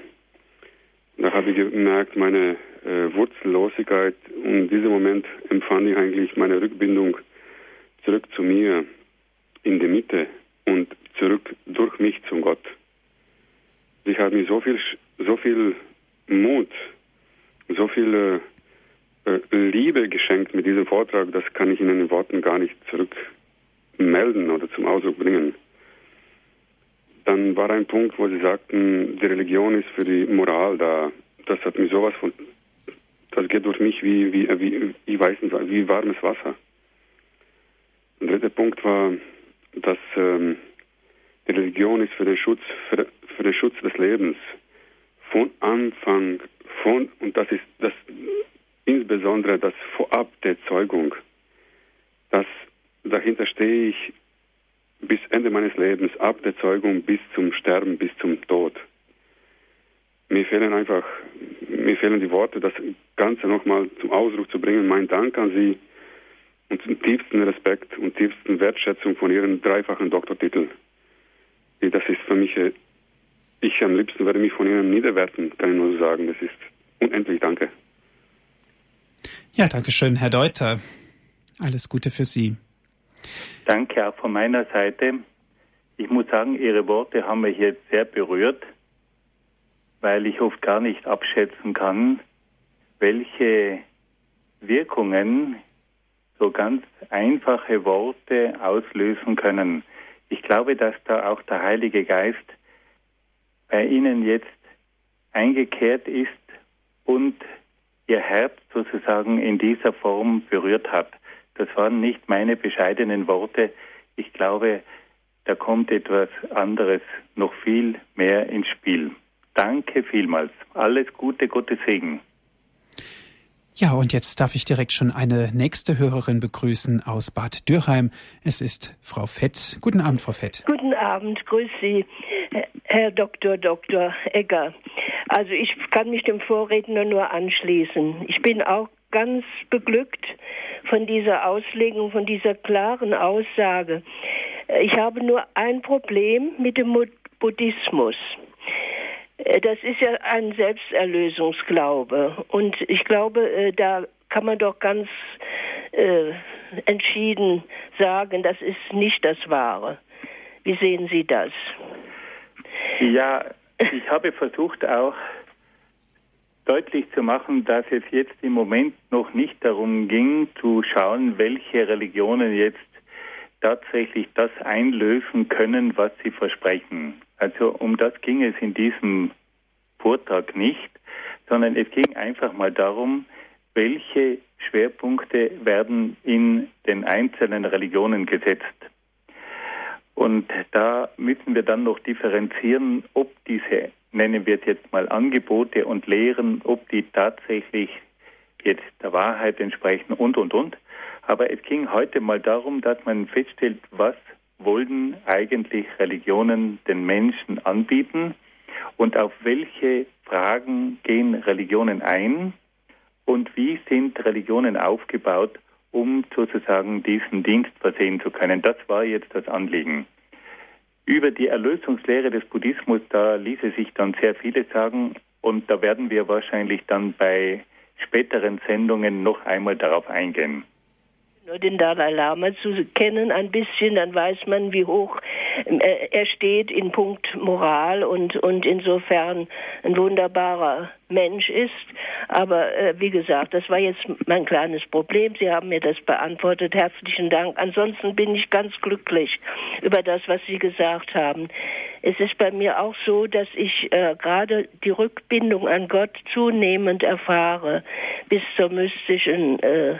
Da habe ich gemerkt, meine äh, Wurzellosigkeit und in diesem Moment empfand ich eigentlich meine Rückbindung zurück zu mir in die Mitte und zurück durch mich zum Gott. Ich habe mir so viel, so viel Mut, so viel äh, äh, Liebe geschenkt mit diesem Vortrag, das kann ich in den Worten gar nicht zurückmelden oder zum Ausdruck bringen. Dann war ein Punkt, wo Sie sagten, die Religion ist für die Moral da. Das hat mir sowas von, das geht durch mich wie, wie, wie, ich weiß nicht, wie warmes Wasser. Der dritte Punkt war, dass ähm, die Religion ist für den Schutz, für, für den Schutz des Lebens. Von Anfang, von, und das ist, das insbesondere das Vorab der Zeugung, das dahinter stehe ich bis Ende meines Lebens, ab der Zeugung bis zum Sterben, bis zum Tod. Mir fehlen einfach, mir fehlen die Worte, das Ganze nochmal zum Ausdruck zu bringen. Mein Dank an Sie und zum tiefsten Respekt und tiefsten Wertschätzung von Ihrem dreifachen Doktortitel. Das ist für mich, äh, ich am liebsten werde mich von Ihnen niederwerten, kann ich nur sagen. Das ist unendlich Danke. Ja, danke schön, Herr Deuter. Alles Gute für Sie. Danke auch von meiner Seite. Ich muss sagen, Ihre Worte haben mich jetzt sehr berührt, weil ich oft gar nicht abschätzen kann, welche Wirkungen so ganz einfache Worte auslösen können. Ich glaube, dass da auch der Heilige Geist bei Ihnen jetzt eingekehrt ist und ihr Herz sozusagen in dieser Form berührt hat. Das waren nicht meine bescheidenen Worte. Ich glaube, da kommt etwas anderes noch viel mehr ins Spiel. Danke vielmals. Alles Gute, Gottes Segen. Ja, und jetzt darf ich direkt schon eine nächste Hörerin begrüßen aus Bad Dürheim. Es ist Frau Fett. Guten Abend, Frau Fett. Guten Abend, grüß Sie, Herr Dr. Dr. Egger. Also ich kann mich dem Vorredner nur anschließen. Ich bin auch ganz beglückt von dieser Auslegung, von dieser klaren Aussage. Ich habe nur ein Problem mit dem Buddhismus. Äh, das ist ja ein Selbsterlösungsglaube. Und ich glaube, äh, da kann man doch ganz äh, entschieden sagen, das ist nicht das Wahre. Wie sehen Sie das? Ja, ich habe versucht auch deutlich zu machen, dass es jetzt im Moment noch nicht darum ging, zu schauen, welche Religionen jetzt tatsächlich das einlösen können, was sie versprechen. Also um das ging es in diesem Vortrag nicht, sondern es ging einfach mal darum, welche Schwerpunkte werden in den einzelnen Religionen gesetzt. Und da müssen wir dann noch differenzieren, ob diese, nennen wir es jetzt mal Angebote und Lehren, ob die tatsächlich jetzt der Wahrheit entsprechen und, und, und. Aber es ging heute mal darum, dass man feststellt, was wollen eigentlich Religionen den Menschen anbieten und auf welche Fragen gehen Religionen ein und wie sind Religionen aufgebaut, um sozusagen diesen Dienst versehen zu können. Das war jetzt das Anliegen. Über die Erlösungslehre des Buddhismus, da ließe sich dann sehr vieles sagen und da werden wir wahrscheinlich dann bei späteren Sendungen noch einmal darauf eingehen nur den Dalai Lama zu kennen ein bisschen, dann weiß man, wie hoch äh, er steht in Punkt Moral und, und insofern ein wunderbarer Mensch ist. Aber äh, wie gesagt, das war jetzt mein kleines Problem. Sie haben mir das beantwortet. Herzlichen Dank. Ansonsten bin ich ganz glücklich über das, was Sie gesagt haben. Es ist bei mir auch so, dass ich äh, gerade die Rückbindung an Gott zunehmend erfahre, bis zur mystischen äh,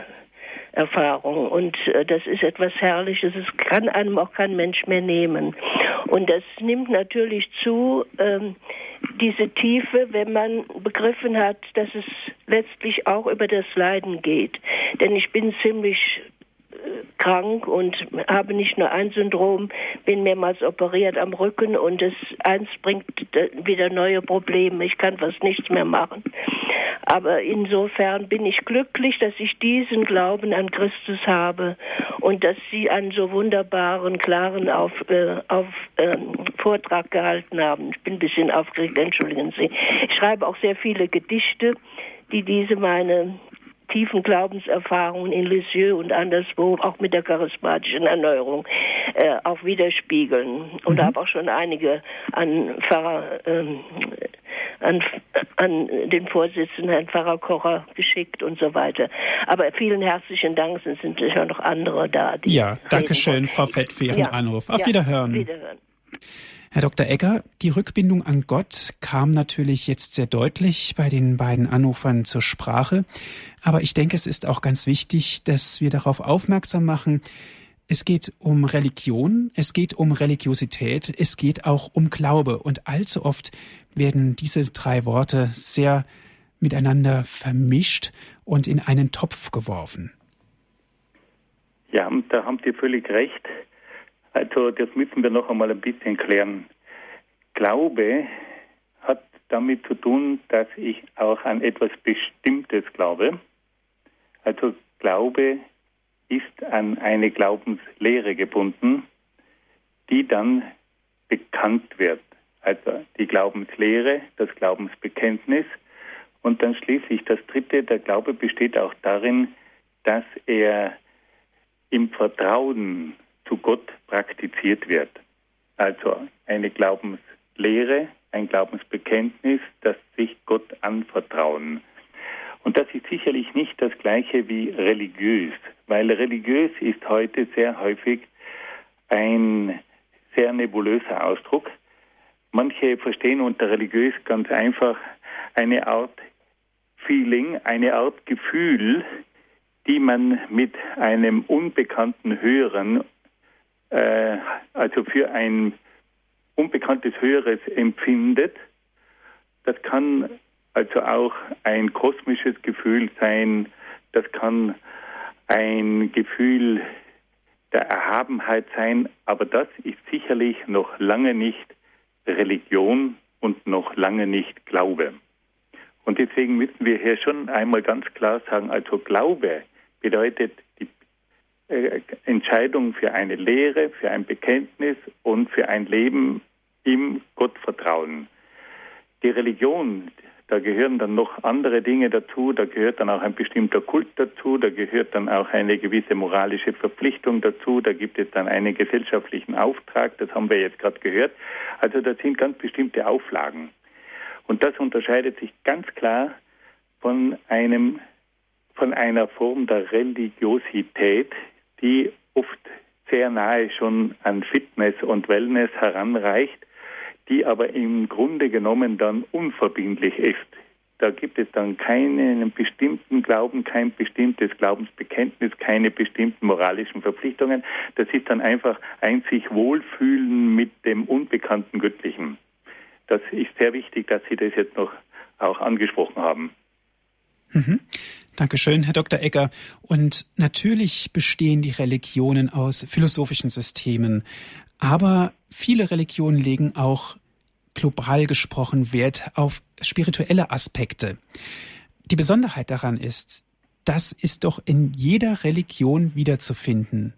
Erfahrung. Und äh, das ist etwas Herrliches. Es kann einem auch kein Mensch mehr nehmen. Und das nimmt natürlich zu, ähm, diese Tiefe, wenn man begriffen hat, dass es letztlich auch über das Leiden geht. Denn ich bin ziemlich krank und habe nicht nur ein Syndrom, bin mehrmals operiert am Rücken und es eins bringt wieder neue Probleme. Ich kann fast nichts mehr machen. Aber insofern bin ich glücklich, dass ich diesen Glauben an Christus habe und dass Sie einen so wunderbaren, klaren auf, äh, auf, äh, Vortrag gehalten haben. Ich bin ein bisschen aufgeregt, entschuldigen Sie. Ich schreibe auch sehr viele Gedichte, die diese meine tiefen Glaubenserfahrungen in Lisieux und anderswo, auch mit der charismatischen Erneuerung, äh, auch widerspiegeln. Und mhm. habe auch schon einige an Pfarrer, ähm, an, an den Vorsitzenden Herrn Pfarrer Kocher geschickt und so weiter. Aber vielen herzlichen Dank, es sind sicher noch andere da. ja, danke schön, Frau Fett, für Ihren ja, Anruf. Auf ja, Wiederhören. Wiederhören. Herr Dr. Egger, die Rückbindung an Gott kam natürlich jetzt sehr deutlich bei den beiden Anrufern zur Sprache. Aber ich denke, es ist auch ganz wichtig, dass wir darauf aufmerksam machen, es geht um Religion, es geht um Religiosität, es geht auch um Glaube. Und allzu oft werden diese drei Worte sehr miteinander vermischt und in einen Topf geworfen. Ja, da haben Sie völlig recht. Also das müssen wir noch einmal ein bisschen klären. Glaube hat damit zu tun, dass ich auch an etwas Bestimmtes glaube. Also Glaube ist an eine Glaubenslehre gebunden, die dann bekannt wird. Also die Glaubenslehre, das Glaubensbekenntnis und dann schließlich das Dritte, der Glaube besteht auch darin, dass er im Vertrauen zu Gott praktiziert wird. Also eine Glaubenslehre, ein Glaubensbekenntnis, das sich Gott anvertrauen. Und das ist sicherlich nicht das gleiche wie religiös, weil religiös ist heute sehr häufig ein sehr nebulöser Ausdruck. Manche verstehen unter religiös ganz einfach eine Art Feeling, eine Art Gefühl, die man mit einem unbekannten Höheren äh, also für ein unbekanntes Höheres empfindet. Das kann also auch ein kosmisches Gefühl sein, das kann ein Gefühl der Erhabenheit sein, aber das ist sicherlich noch lange nicht Religion und noch lange nicht Glaube. Und deswegen müssen wir hier schon einmal ganz klar sagen, also Glaube bedeutet die äh, Entscheidung für eine Lehre, für ein Bekenntnis und für ein Leben im Gottvertrauen. Die Religion, da gehören dann noch andere Dinge dazu, da gehört dann auch ein bestimmter Kult dazu, da gehört dann auch eine gewisse moralische Verpflichtung dazu, da gibt es dann einen gesellschaftlichen Auftrag, das haben wir jetzt gerade gehört. Also da sind ganz bestimmte Auflagen. Und das unterscheidet sich ganz klar von einem von einer Form der Religiosität, die oft sehr nahe schon an Fitness und Wellness heranreicht, die aber im Grunde genommen dann unverbindlich ist. Da gibt es dann keinen bestimmten Glauben, kein bestimmtes Glaubensbekenntnis, keine bestimmten moralischen Verpflichtungen. Das ist dann einfach ein sich wohlfühlen mit dem unbekannten Göttlichen. Das ist sehr wichtig, dass Sie das jetzt noch auch angesprochen haben. Mhm. Dankeschön, Herr Dr. Egger. Und natürlich bestehen die Religionen aus philosophischen Systemen. Aber viele Religionen legen auch global gesprochen Wert auf spirituelle Aspekte. Die Besonderheit daran ist, das ist doch in jeder Religion wiederzufinden.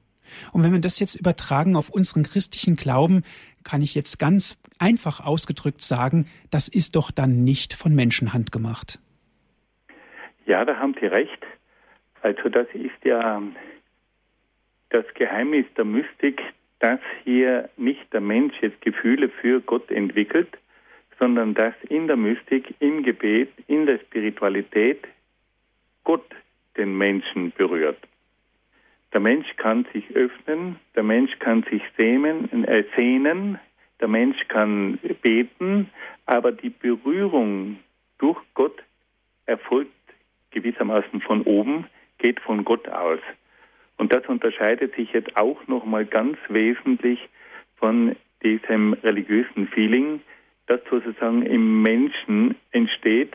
Und wenn wir das jetzt übertragen auf unseren christlichen Glauben, kann ich jetzt ganz einfach ausgedrückt sagen, das ist doch dann nicht von Menschenhand gemacht. Ja, da haben Sie recht. Also das ist ja das Geheimnis der Mystik, dass hier nicht der Mensch jetzt Gefühle für Gott entwickelt, sondern dass in der Mystik, im Gebet, in der Spiritualität Gott den Menschen berührt. Der Mensch kann sich öffnen, der Mensch kann sich sehnen, äh, sehnen, der Mensch kann beten, aber die Berührung durch Gott erfolgt gewissermaßen von oben, geht von Gott aus. Und das unterscheidet sich jetzt auch nochmal ganz wesentlich von diesem religiösen Feeling, das sozusagen im Menschen entsteht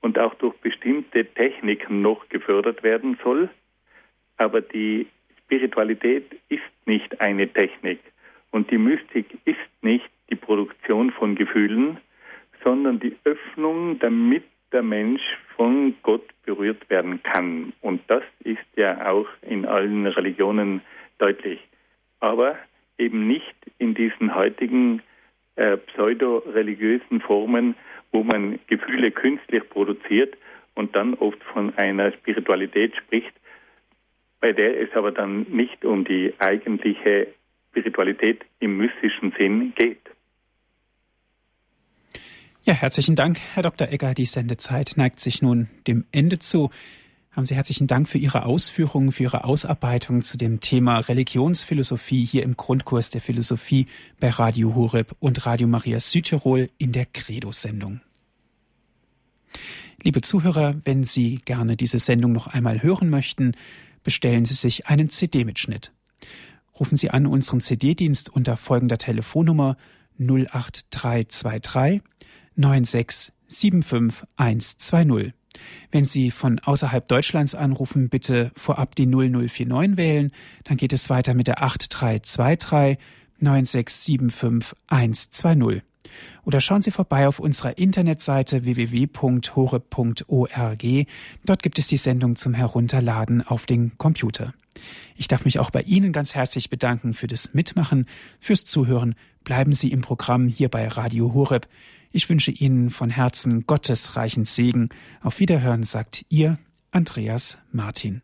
und auch durch bestimmte Techniken noch gefördert werden soll. Aber die Spiritualität ist nicht eine Technik und die Mystik ist nicht die Produktion von Gefühlen, sondern die Öffnung, damit der Mensch von Gott berührt werden kann. Und das ist ja auch in allen Religionen deutlich. Aber eben nicht in diesen heutigen äh, pseudo-religiösen Formen, wo man Gefühle künstlich produziert und dann oft von einer Spiritualität spricht, bei der es aber dann nicht um die eigentliche Spiritualität im mystischen Sinn geht. Ja, herzlichen Dank, Herr Dr. Egger. Die Sendezeit neigt sich nun dem Ende zu. Haben Sie herzlichen Dank für Ihre Ausführungen, für Ihre Ausarbeitung zu dem Thema Religionsphilosophie hier im Grundkurs der Philosophie bei Radio Horeb und Radio Maria Südtirol in der Credo-Sendung. Liebe Zuhörer, wenn Sie gerne diese Sendung noch einmal hören möchten, bestellen Sie sich einen CD-Mitschnitt. Rufen Sie an unseren CD-Dienst unter folgender Telefonnummer 08323 9675120. Wenn Sie von außerhalb Deutschlands anrufen, bitte vorab die 0049 wählen. Dann geht es weiter mit der 8323 9675120. Oder schauen Sie vorbei auf unserer Internetseite www.hore.org. Dort gibt es die Sendung zum Herunterladen auf den Computer. Ich darf mich auch bei Ihnen ganz herzlich bedanken für das Mitmachen, fürs Zuhören. Bleiben Sie im Programm hier bei Radio Horeb. Ich wünsche Ihnen von Herzen Gottes reichen Segen. Auf Wiederhören sagt Ihr Andreas Martin.